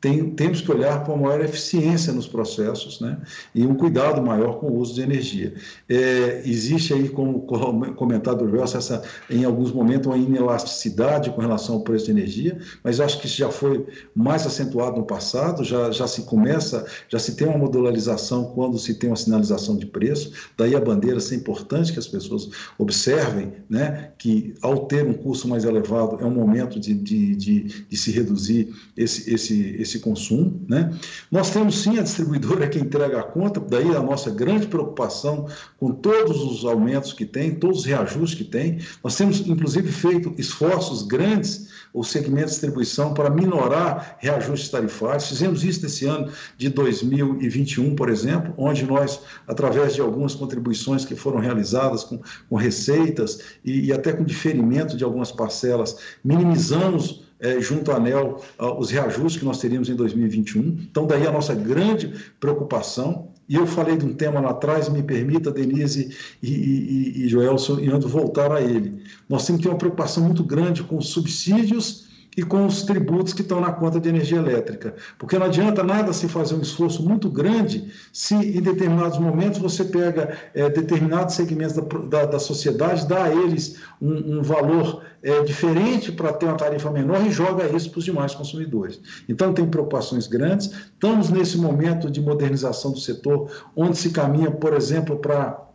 Tem, temos que olhar para uma maior eficiência nos processos né? e um cuidado maior com o uso de energia. É, existe aí, como comentado por Gelson, essa, em alguns momentos uma inelasticidade com relação ao preço de energia, mas acho que isso já foi mais acentuado no passado, já, já se começa, já se tem uma modularização quando se tem uma sinalização de preço, daí a bandeira ser importante que as pessoas observem né, que ao ter um custo mais elevado é um momento de, de, de, de se reduzir esse, esse, esse esse consumo. Né? Nós temos sim a distribuidora que entrega a conta, daí a nossa grande preocupação com todos os aumentos que tem, todos os reajustes que tem. Nós temos, inclusive, feito esforços grandes, o segmento de distribuição, para minorar reajustes tarifários. Fizemos isso nesse ano de 2021, por exemplo, onde nós, através de algumas contribuições que foram realizadas com, com receitas e, e até com diferimento de algumas parcelas, minimizamos é, junto à ANEL os reajustes que nós teríamos em 2021. Então, daí a nossa grande preocupação. E eu falei de um tema lá atrás, me permita, Denise e, e, e Joelson, e ando voltar a ele. Nós temos que ter uma preocupação muito grande com os subsídios e com os tributos que estão na conta de energia elétrica. Porque não adianta nada se fazer um esforço muito grande se em determinados momentos você pega é, determinados segmentos da, da, da, sociedade, dá a eles um, um valor é, diferente para ter uma tarifa menor e joga isso para os demais consumidores. Então tem preocupações grandes. Estamos nesse momento de modernização do setor, onde se caminha, por exemplo, para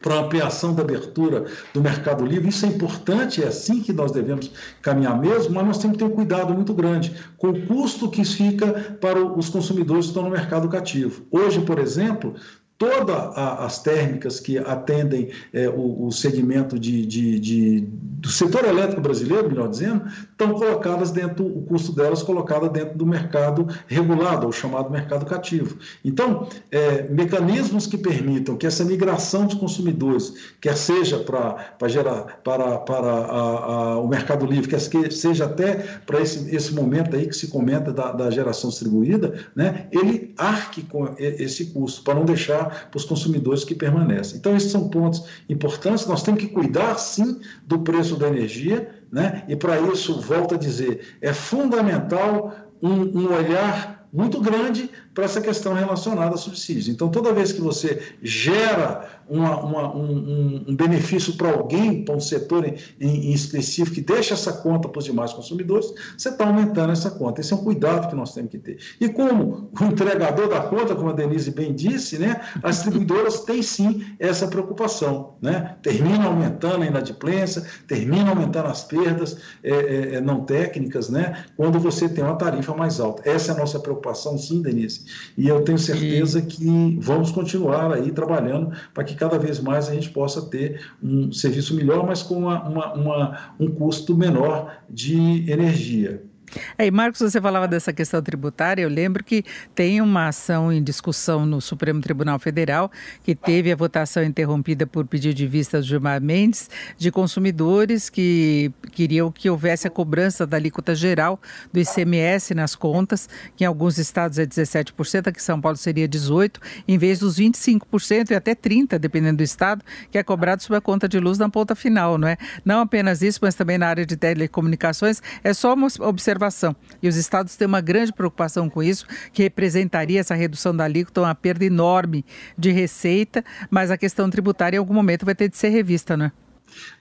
para a ampliação da abertura do mercado livre. Isso é importante, é assim que nós devemos caminhar mesmo, mas nós temos que ter um cuidado muito grande com o custo que fica para os consumidores que estão no mercado cativo. Hoje, por exemplo, todas as térmicas que atendem é, o, o, segmento de, de, de, do setor elétrico brasileiro, melhor dizendo, estão colocadas dentro, o custo delas colocado dentro do mercado regulado, ou chamado mercado cativo. Então, é, mecanismos que permitam que essa migração de consumidores, quer seja para, para, gerar, para, para a, a, o mercado livre, quer seja até para esse, esse momento aí que se comenta da, da geração distribuída, né, ele arque com esse custo, para não deixar para os consumidores que permanecem. Então, esses são pontos importantes. Nós temos que cuidar, sim, do preço da energia, né? e para isso, volto a dizer, é fundamental um, um olhar muito grande para essa questão relacionada a subsídios. Então, toda vez que você gera uma, uma, um, um, benefício para alguém, para um setor em, em, específico, que deixa essa conta para os demais consumidores, você está aumentando essa conta. Esse é um cuidado que nós temos que ter. E como o entregador da conta, como a Denise bem disse, né, as distribuidoras têm sim essa preocupação. Né? Termina aumentando a inadimplência, termina aumentando as perdas é, é, é, não técnicas, né, quando você tem uma tarifa mais alta. Essa é a nossa preocupação, sim, Denise. E eu tenho certeza e... que vamos continuar aí trabalhando para que cada vez mais a gente possa ter um serviço melhor, mas com uma, uma, uma, um custo menor de energia. É, e Marcos, você falava dessa questão tributária. Eu lembro que tem uma ação em discussão no Supremo Tribunal Federal que teve a votação interrompida por pedido de vista do Gilmar Mendes de consumidores que queriam que houvesse a cobrança da alíquota geral do ICMS nas contas, que em alguns estados é 17%, aqui em São Paulo seria 18%, em vez dos 25% e até 30%, dependendo do estado, que é cobrado sobre a conta de luz na ponta final, não é? Não apenas isso, mas também na área de telecomunicações. É só uma observação observação. E os estados têm uma grande preocupação com isso, que representaria essa redução da alíquota uma perda enorme de receita, mas a questão tributária em algum momento vai ter de ser revista, não é?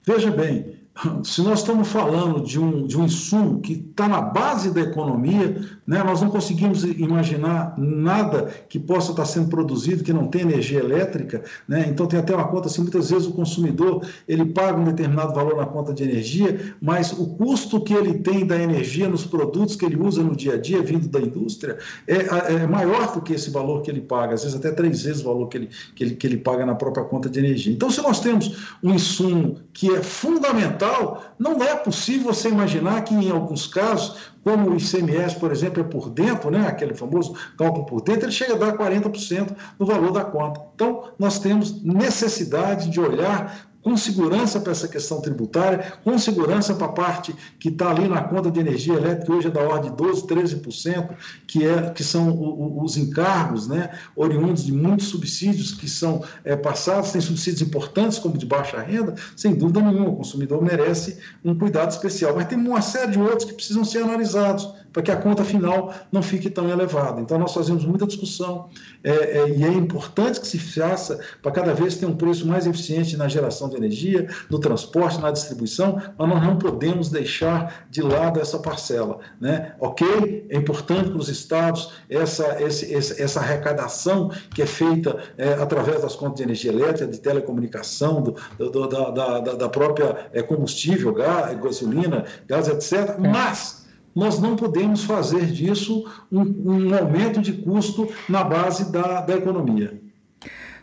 Veja bem, se nós estamos falando de um, de um insumo que está na base da economia, né, nós não conseguimos imaginar nada que possa estar sendo produzido que não tenha energia elétrica. Né? Então, tem até uma conta assim: muitas vezes o consumidor ele paga um determinado valor na conta de energia, mas o custo que ele tem da energia nos produtos que ele usa no dia a dia, vindo da indústria, é, é maior do que esse valor que ele paga, às vezes até três vezes o valor que ele, que ele, que ele paga na própria conta de energia. Então, se nós temos um insumo que é fundamental, não é possível você imaginar que, em alguns casos, como o ICMS, por exemplo, é por dentro, né, aquele famoso cálculo por dentro, ele chega a dar 40% do valor da conta. Então, nós temos necessidade de olhar com segurança para essa questão tributária, com segurança para a parte que está ali na conta de energia elétrica, hoje é da ordem de 12%, 13%, que, é, que são o, o, os encargos né, oriundos de muitos subsídios que são é, passados, tem subsídios importantes, como de baixa renda, sem dúvida nenhuma, o consumidor merece um cuidado especial. Mas tem uma série de outros que precisam ser analisados para que a conta final não fique tão elevada. Então, nós fazemos muita discussão é, é, e é importante que se faça para cada vez ter um preço mais eficiente na geração de energia, no transporte, na distribuição, mas nós não podemos deixar de lado essa parcela. Né? Ok, é importante para os estados essa, esse, essa arrecadação que é feita é, através das contas de energia elétrica, de telecomunicação, do, do, da, da, da, própria é, combustível, gás, gasolina, gás, etc. É. Mas nós não podemos fazer disso um, um aumento de custo na base da, da economia.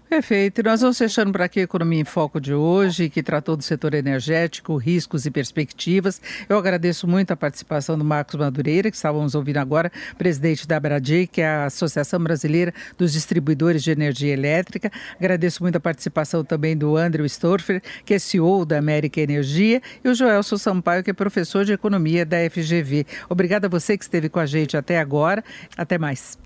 Perfeito. E nós vamos fechando por aqui a Economia em Foco de hoje, que tratou do setor energético, riscos e perspectivas. Eu agradeço muito a participação do Marcos Madureira, que estávamos ouvindo agora, presidente da Abradi, que é a Associação Brasileira dos Distribuidores de Energia Elétrica. Agradeço muito a participação também do Andrew Storfer, que é CEO da América Energia, e o Joelson Sampaio, que é professor de Economia da FGV. Obrigada a você que esteve com a gente até agora. Até mais.